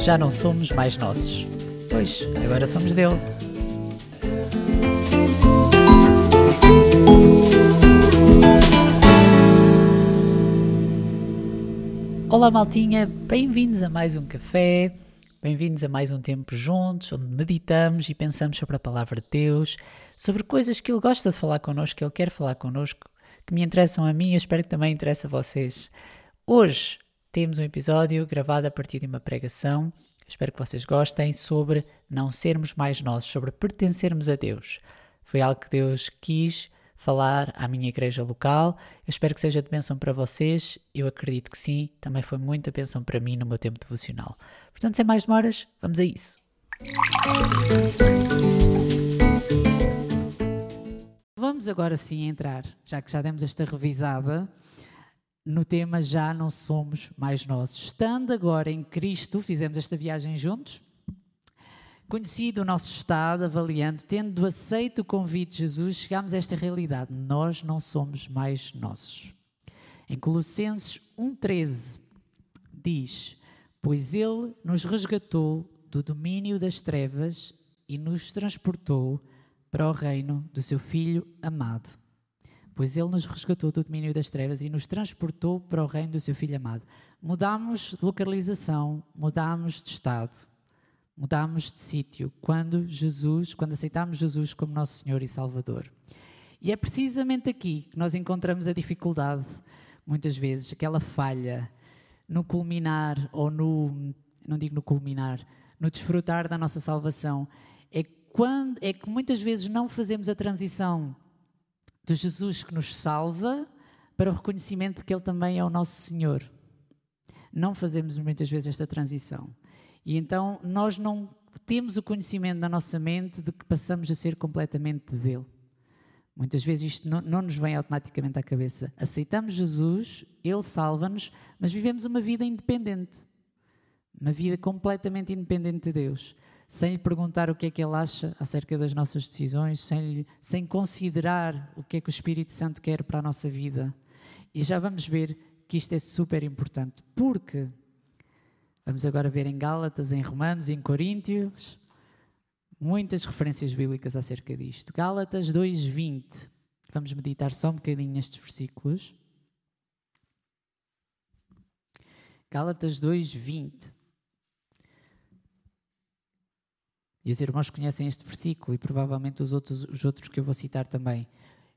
já não somos mais nossos. Pois, agora somos dele. Olá, maltinha, bem-vindos a mais um café, bem-vindos a mais um tempo juntos, onde meditamos e pensamos sobre a palavra de Deus, sobre coisas que Ele gosta de falar connosco, que Ele quer falar connosco, que me interessam a mim e eu espero que também interesse a vocês. Hoje temos um episódio gravado a partir de uma pregação, espero que vocês gostem, sobre não sermos mais nossos, sobre pertencermos a Deus. Foi algo que Deus quis falar à minha igreja local. Eu espero que seja de bênção para vocês. Eu acredito que sim. Também foi muita bênção para mim no meu tempo devocional. Portanto, sem mais demoras, vamos a isso. Vamos agora sim entrar, já que já demos esta revisada, no tema Já não somos mais nossos. Estando agora em Cristo, fizemos esta viagem juntos, Conhecido o nosso estado, avaliando, tendo aceito o convite de Jesus, chegamos a esta realidade. Nós não somos mais nossos. Em Colossenses 1,13 diz: Pois Ele nos resgatou do domínio das trevas e nos transportou para o reino do seu Filho amado. Pois Ele nos resgatou do domínio das trevas e nos transportou para o reino do seu Filho amado. Mudámos de localização, mudámos de estado mudámos de sítio quando Jesus, quando aceitámos Jesus como nosso Senhor e Salvador. E é precisamente aqui que nós encontramos a dificuldade, muitas vezes, aquela falha no culminar ou no, não digo no culminar, no desfrutar da nossa salvação. É, quando, é que muitas vezes não fazemos a transição de Jesus que nos salva para o reconhecimento de que Ele também é o nosso Senhor. Não fazemos muitas vezes esta transição. E então nós não temos o conhecimento na nossa mente de que passamos a ser completamente dele. Muitas vezes isto não, não nos vem automaticamente à cabeça. Aceitamos Jesus, Ele salva-nos, mas vivemos uma vida independente. Uma vida completamente independente de Deus. Sem lhe perguntar o que é que Ele acha acerca das nossas decisões, sem, lhe, sem considerar o que é que o Espírito Santo quer para a nossa vida. E já vamos ver que isto é super importante. Porque Vamos agora ver em Gálatas, em Romanos em Coríntios muitas referências bíblicas acerca disto. Gálatas 2:20. Vamos meditar só um bocadinho nestes versículos. Gálatas 2:20. E os irmãos conhecem este versículo e provavelmente os outros, os outros que eu vou citar também.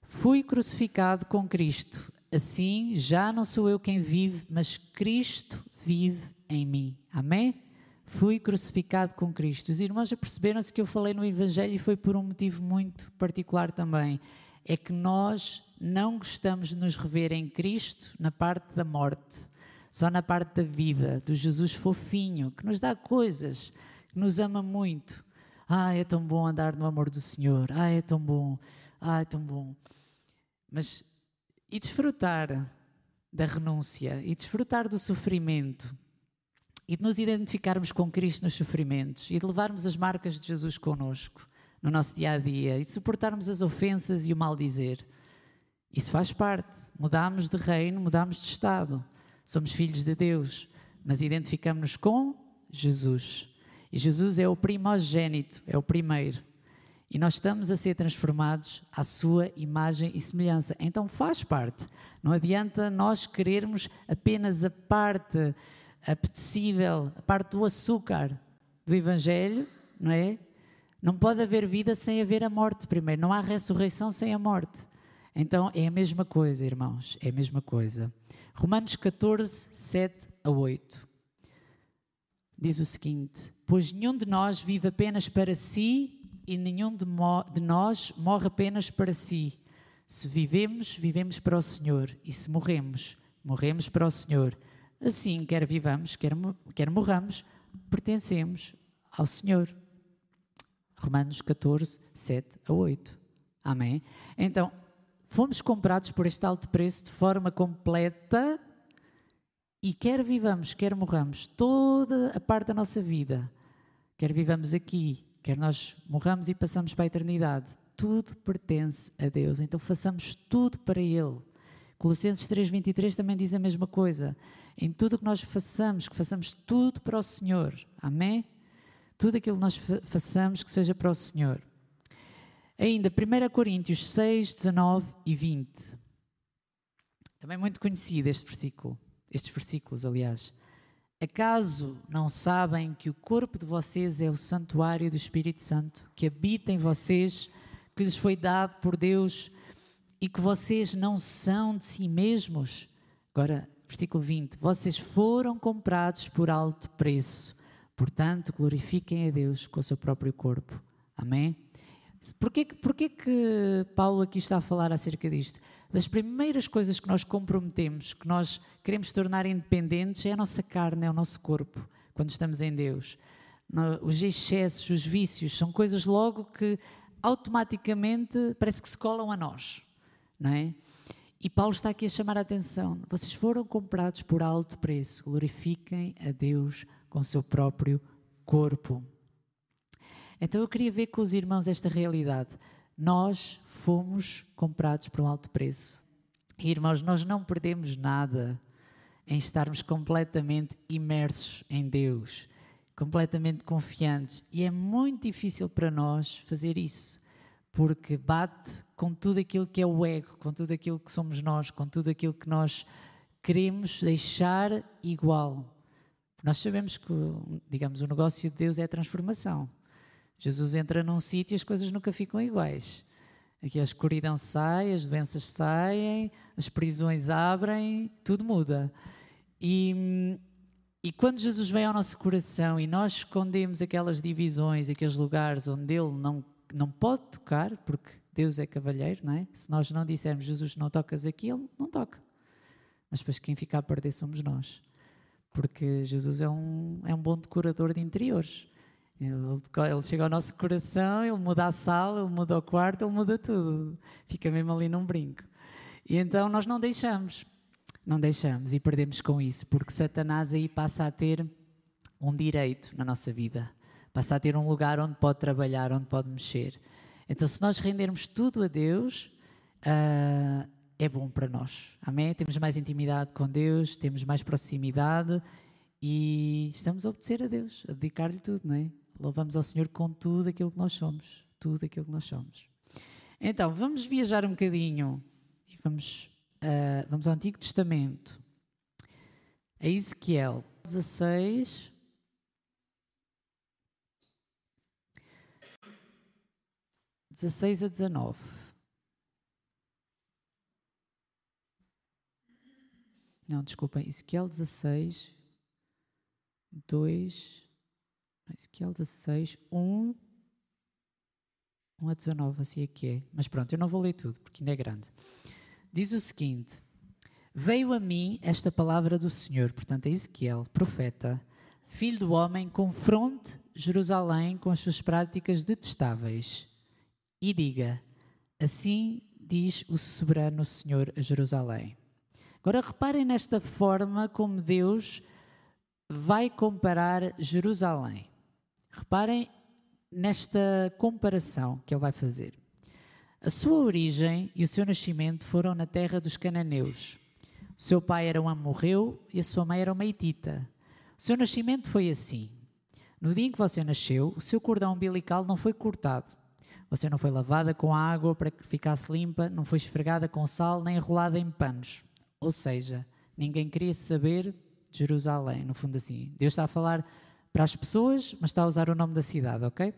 Fui crucificado com Cristo, assim já não sou eu quem vive, mas Cristo vive em mim. Amém? Fui crucificado com Cristo. Os irmãos já perceberam-se que eu falei no Evangelho e foi por um motivo muito particular também. É que nós não gostamos de nos rever em Cristo na parte da morte, só na parte da vida, do Jesus fofinho, que nos dá coisas, que nos ama muito. Ah, é tão bom andar no amor do Senhor. Ah, é tão bom. Ah, é tão bom. Mas e desfrutar da renúncia e desfrutar do sofrimento e de nos identificarmos com Cristo nos sofrimentos e de levarmos as marcas de Jesus connosco no nosso dia a dia e suportarmos as ofensas e o mal dizer. Isso faz parte. Mudamos de reino, mudamos de estado. Somos filhos de Deus, mas identificamos-nos com Jesus. E Jesus é o primogênito, é o primeiro. E nós estamos a ser transformados à sua imagem e semelhança. Então faz parte. Não adianta nós querermos apenas a parte apetecível, a parte do açúcar do Evangelho, não é? Não pode haver vida sem haver a morte primeiro. Não há ressurreição sem a morte. Então é a mesma coisa, irmãos. É a mesma coisa. Romanos 14, 7 a 8. Diz o seguinte: Pois nenhum de nós vive apenas para si e nenhum de, de nós morre apenas para si. Se vivemos, vivemos para o Senhor. E se morremos, morremos para o Senhor. Assim, quer vivamos, quer, quer morramos, pertencemos ao Senhor. Romanos 14, 7 a 8. Amém? Então, fomos comprados por este alto preço de forma completa e quer vivamos, quer morramos, toda a parte da nossa vida, quer vivamos aqui, quer nós morramos e passamos para a eternidade, tudo pertence a Deus. Então façamos tudo para Ele. Colossenses 3:23 também diz a mesma coisa. em tudo o que nós façamos, que façamos tudo para o Senhor. Amém? Tudo aquilo que nós façamos que seja para o Senhor. Ainda, 1 Coríntios 6, 19 e 20. Também muito conhecido este versículo, estes versículos, aliás. Acaso não sabem que o corpo de vocês é o santuário do Espírito Santo, que habita em vocês, que lhes foi dado por Deus e que vocês não são de si mesmos? Agora, versículo 20: Vocês foram comprados por alto preço, portanto, glorifiquem a Deus com o seu próprio corpo. Amém? Porquê, porquê que Paulo aqui está a falar acerca disto? Das primeiras coisas que nós comprometemos, que nós queremos tornar independentes, é a nossa carne, é o nosso corpo, quando estamos em Deus. Os excessos, os vícios, são coisas logo que automaticamente parece que se colam a nós, não é? E Paulo está aqui a chamar a atenção. Vocês foram comprados por alto preço. Glorifiquem a Deus com o seu próprio corpo. Então eu queria ver com os irmãos esta realidade. Nós fomos comprados por um alto preço. Irmãos, nós não perdemos nada em estarmos completamente imersos em Deus, completamente confiantes. E é muito difícil para nós fazer isso, porque bate com tudo aquilo que é o ego, com tudo aquilo que somos nós, com tudo aquilo que nós queremos deixar igual. Nós sabemos que, digamos, o negócio de Deus é a transformação. Jesus entra num sítio e as coisas nunca ficam iguais. Aqui a escuridão sai, as doenças saem, as prisões abrem, tudo muda. E, e quando Jesus vem ao nosso coração e nós escondemos aquelas divisões, aqueles lugares onde Ele não, não pode tocar, porque Deus é cavalheiro, não é? Se nós não dissermos Jesus não tocas aqui, Ele não toca. Mas depois quem fica a perder somos nós. Porque Jesus é um, é um bom decorador de interiores. Ele, chega ao nosso coração, ele muda a sala, ele muda o quarto, ele muda tudo. Fica mesmo ali num brinco. E então nós não deixamos, não deixamos e perdemos com isso, porque Satanás aí passa a ter um direito na nossa vida, passa a ter um lugar onde pode trabalhar, onde pode mexer. Então, se nós rendermos tudo a Deus, uh, é bom para nós. Amém? Temos mais intimidade com Deus, temos mais proximidade e estamos a obedecer a Deus, a dedicar-lhe tudo, não é? Louvamos ao Senhor com tudo aquilo que nós somos. Tudo aquilo que nós somos. Então, vamos viajar um bocadinho e vamos, uh, vamos ao Antigo Testamento. A Ezequiel 16. Dezesseis a dezenove. Não, desculpem, Ezequiel 16, 2 Ezequiel 16, 1, 1 a 19, assim é que é. Mas pronto, eu não vou ler tudo, porque ainda é grande. Diz o seguinte: Veio a mim esta palavra do Senhor, portanto, a Ezequiel, profeta, filho do homem, confronte Jerusalém com as suas práticas detestáveis e diga: Assim diz o soberano Senhor a Jerusalém. Agora reparem nesta forma como Deus vai comparar Jerusalém. Reparem nesta comparação que ele vai fazer. A sua origem e o seu nascimento foram na terra dos cananeus. O seu pai era um amorreu e a sua mãe era uma hitita. O seu nascimento foi assim. No dia em que você nasceu, o seu cordão umbilical não foi cortado. Você não foi lavada com água para que ficasse limpa, não foi esfregada com sal, nem enrolada em panos. Ou seja, ninguém queria saber de Jerusalém, no fundo assim. Deus está a falar para as pessoas, mas está a usar o nome da cidade, ok?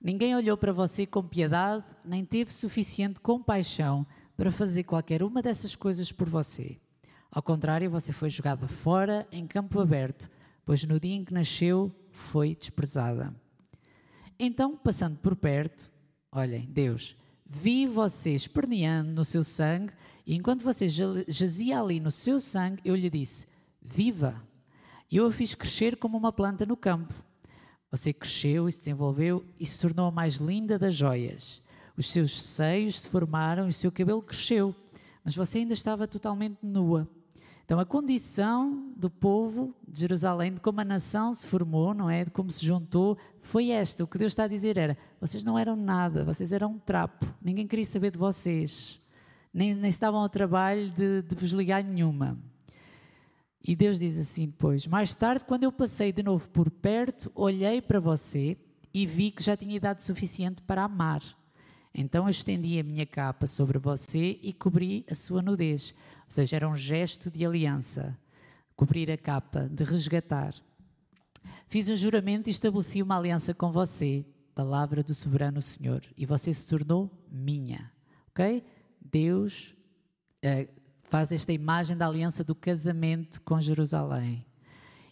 Ninguém olhou para você com piedade, nem teve suficiente compaixão para fazer qualquer uma dessas coisas por você. Ao contrário, você foi jogada fora em campo aberto, pois no dia em que nasceu foi desprezada. Então, passando por perto, olhem, Deus, vi você esperneando no seu sangue, e enquanto você jazia ali no seu sangue, eu lhe disse: Viva! E eu a fiz crescer como uma planta no campo. Você cresceu e se desenvolveu e se tornou a mais linda das joias. Os seus seios se formaram e o seu cabelo cresceu, mas você ainda estava totalmente nua. Então, a condição do povo de Jerusalém, de como a nação se formou, não é? De como se juntou, foi esta. O que Deus está a dizer era: vocês não eram nada, vocês eram um trapo, ninguém queria saber de vocês, nem, nem estavam ao trabalho de, de vos ligar nenhuma. E Deus diz assim depois: Mais tarde, quando eu passei de novo por perto, olhei para você e vi que já tinha idade suficiente para amar. Então eu estendi a minha capa sobre você e cobri a sua nudez. Ou seja, era um gesto de aliança. Cobrir a capa, de resgatar. Fiz um juramento e estabeleci uma aliança com você, palavra do soberano Senhor, e você se tornou minha. Ok? Deus uh, faz esta imagem da aliança do casamento com Jerusalém.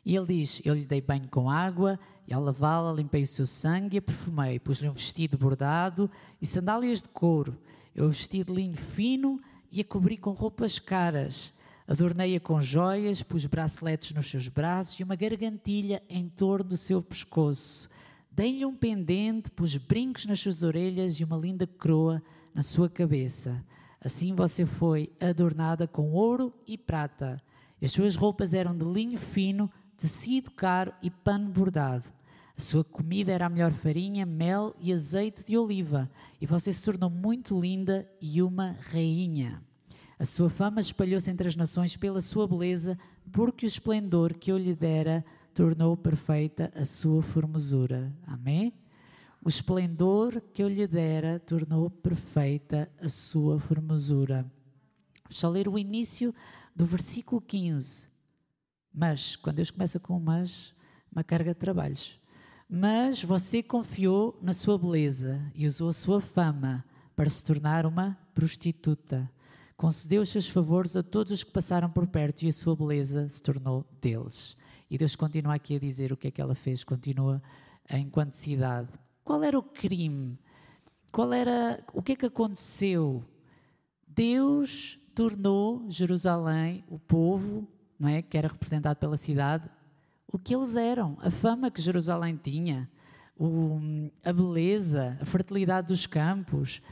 E ele diz: Eu lhe dei banho com água, e ao lavá-la limpei o seu sangue e a perfumei. Pus-lhe um vestido bordado e sandálias de couro. Eu vesti de linho fino e a cobri com roupas caras. Adornei-a com joias, pus braceletes nos seus braços e uma gargantilha em torno do seu pescoço. Dei-lhe um pendente, pus brincos nas suas orelhas e uma linda coroa na sua cabeça. Assim você foi adornada com ouro e prata. As suas roupas eram de linho fino, tecido caro e pano bordado. A sua comida era a melhor farinha, mel e azeite de oliva. E você se tornou muito linda e uma rainha. A sua fama espalhou-se entre as nações pela sua beleza, porque o esplendor que eu lhe dera tornou perfeita a sua formosura. Amém? O esplendor que eu lhe dera tornou perfeita a sua formosura. Só ler o início do versículo 15. Mas, quando Deus começa com mas, uma carga de trabalhos. Mas você confiou na sua beleza e usou a sua fama para se tornar uma prostituta concedeu os seus favores a todos os que passaram por perto e a sua beleza se tornou deles. E Deus continua aqui a dizer o que é que ela fez, continua enquanto cidade. Qual era o crime? Qual era o que é que aconteceu? Deus tornou Jerusalém, o povo, não é, que era representado pela cidade, o que eles eram, a fama que Jerusalém tinha, o, a beleza, a fertilidade dos campos,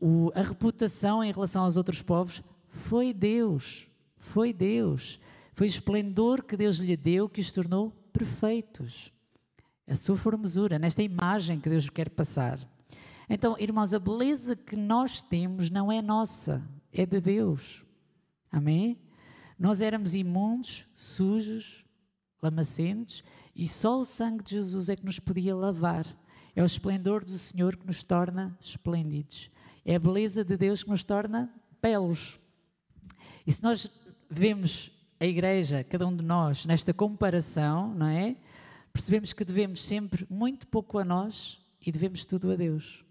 o, a reputação em relação aos outros povos foi Deus, foi Deus, foi o esplendor que Deus lhe deu que os tornou perfeitos. A sua formosura, nesta imagem que Deus quer passar. Então, irmãos, a beleza que nós temos não é nossa, é de Deus. Amém? Nós éramos imundos, sujos, lamacentos, e só o sangue de Jesus é que nos podia lavar. É o esplendor do Senhor que nos torna esplêndidos. É a beleza de Deus que nos torna belos. E se nós vemos a igreja, cada um de nós, nesta comparação, não é? Percebemos que devemos sempre muito pouco a nós e devemos tudo a Deus.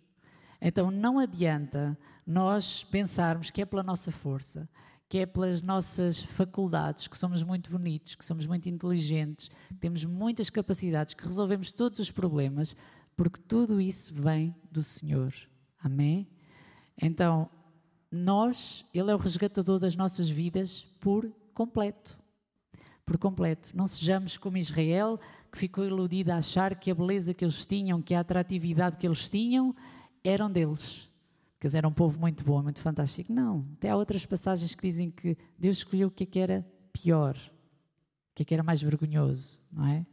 Então não adianta nós pensarmos que é pela nossa força, que é pelas nossas faculdades, que somos muito bonitos, que somos muito inteligentes, que temos muitas capacidades, que resolvemos todos os problemas, porque tudo isso vem do Senhor. Amém? Então, nós, Ele é o resgatador das nossas vidas por completo. Por completo. Não sejamos como Israel, que ficou iludida a achar que a beleza que eles tinham, que a atratividade que eles tinham, eram deles. Que eles eram um povo muito bom, muito fantástico. Não. Até há outras passagens que dizem que Deus escolheu o que, é que era pior, o que, é que era mais vergonhoso, não é?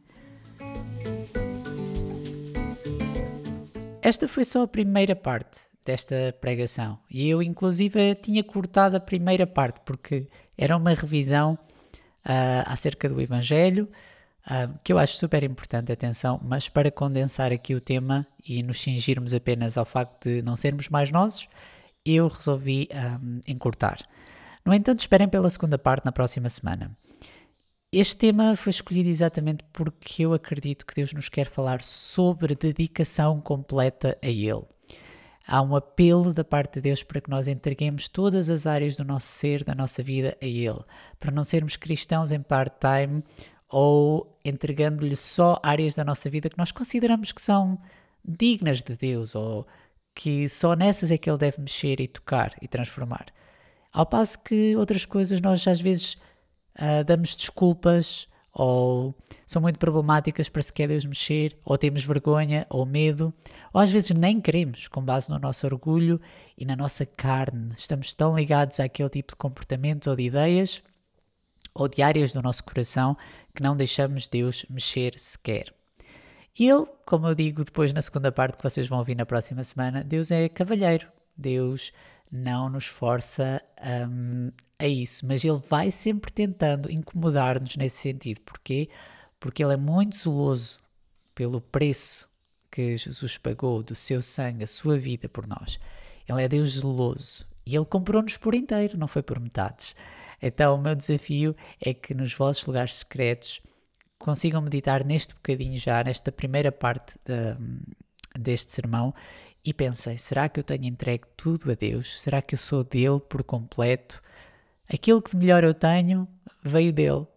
Esta foi só a primeira parte desta pregação. E eu, inclusive, tinha cortado a primeira parte, porque era uma revisão uh, acerca do Evangelho, uh, que eu acho super importante, atenção, mas para condensar aqui o tema e nos cingirmos apenas ao facto de não sermos mais nossos, eu resolvi um, ah, encurtar. No entanto, esperem pela segunda parte na próxima semana. Este tema foi escolhido exatamente porque eu acredito que Deus nos quer falar sobre dedicação completa a Ele. Há um apelo da parte de Deus para que nós entreguemos todas as áreas do nosso ser, da nossa vida a Ele, para não sermos cristãos em part-time ou entregando-lhe só áreas da nossa vida que nós consideramos que são dignas de Deus ou que só nessas é que Ele deve mexer e tocar e transformar. Ao passo que outras coisas nós às vezes uh, damos desculpas ou são muito problemáticas para sequer Deus mexer, ou temos vergonha ou medo, ou às vezes nem queremos, com base no nosso orgulho e na nossa carne. Estamos tão ligados àquele tipo de comportamentos ou de ideias ou de áreas do nosso coração que não deixamos Deus mexer sequer. Ele, como eu digo depois na segunda parte que vocês vão ouvir na próxima semana, Deus é cavalheiro. Deus não nos força um, a isso, mas Ele vai sempre tentando incomodar-nos nesse sentido. Porquê? Porque Ele é muito zeloso pelo preço que Jesus pagou do seu sangue, a sua vida por nós. Ele é Deus zeloso e Ele comprou-nos por inteiro, não foi por metades. Então, o meu desafio é que nos vossos lugares secretos consigam meditar neste bocadinho já, nesta primeira parte de, deste sermão e pensei: será que eu tenho entregue tudo a Deus? Será que eu sou dele por completo? Aquilo que de melhor eu tenho veio dele.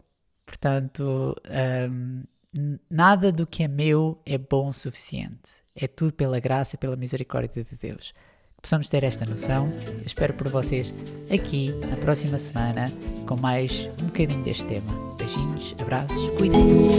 Portanto, um, nada do que é meu é bom o suficiente. É tudo pela graça pela misericórdia de Deus. Possamos ter esta noção. Espero por vocês aqui na próxima semana com mais um bocadinho deste tema. Beijinhos, abraços, cuidem-se.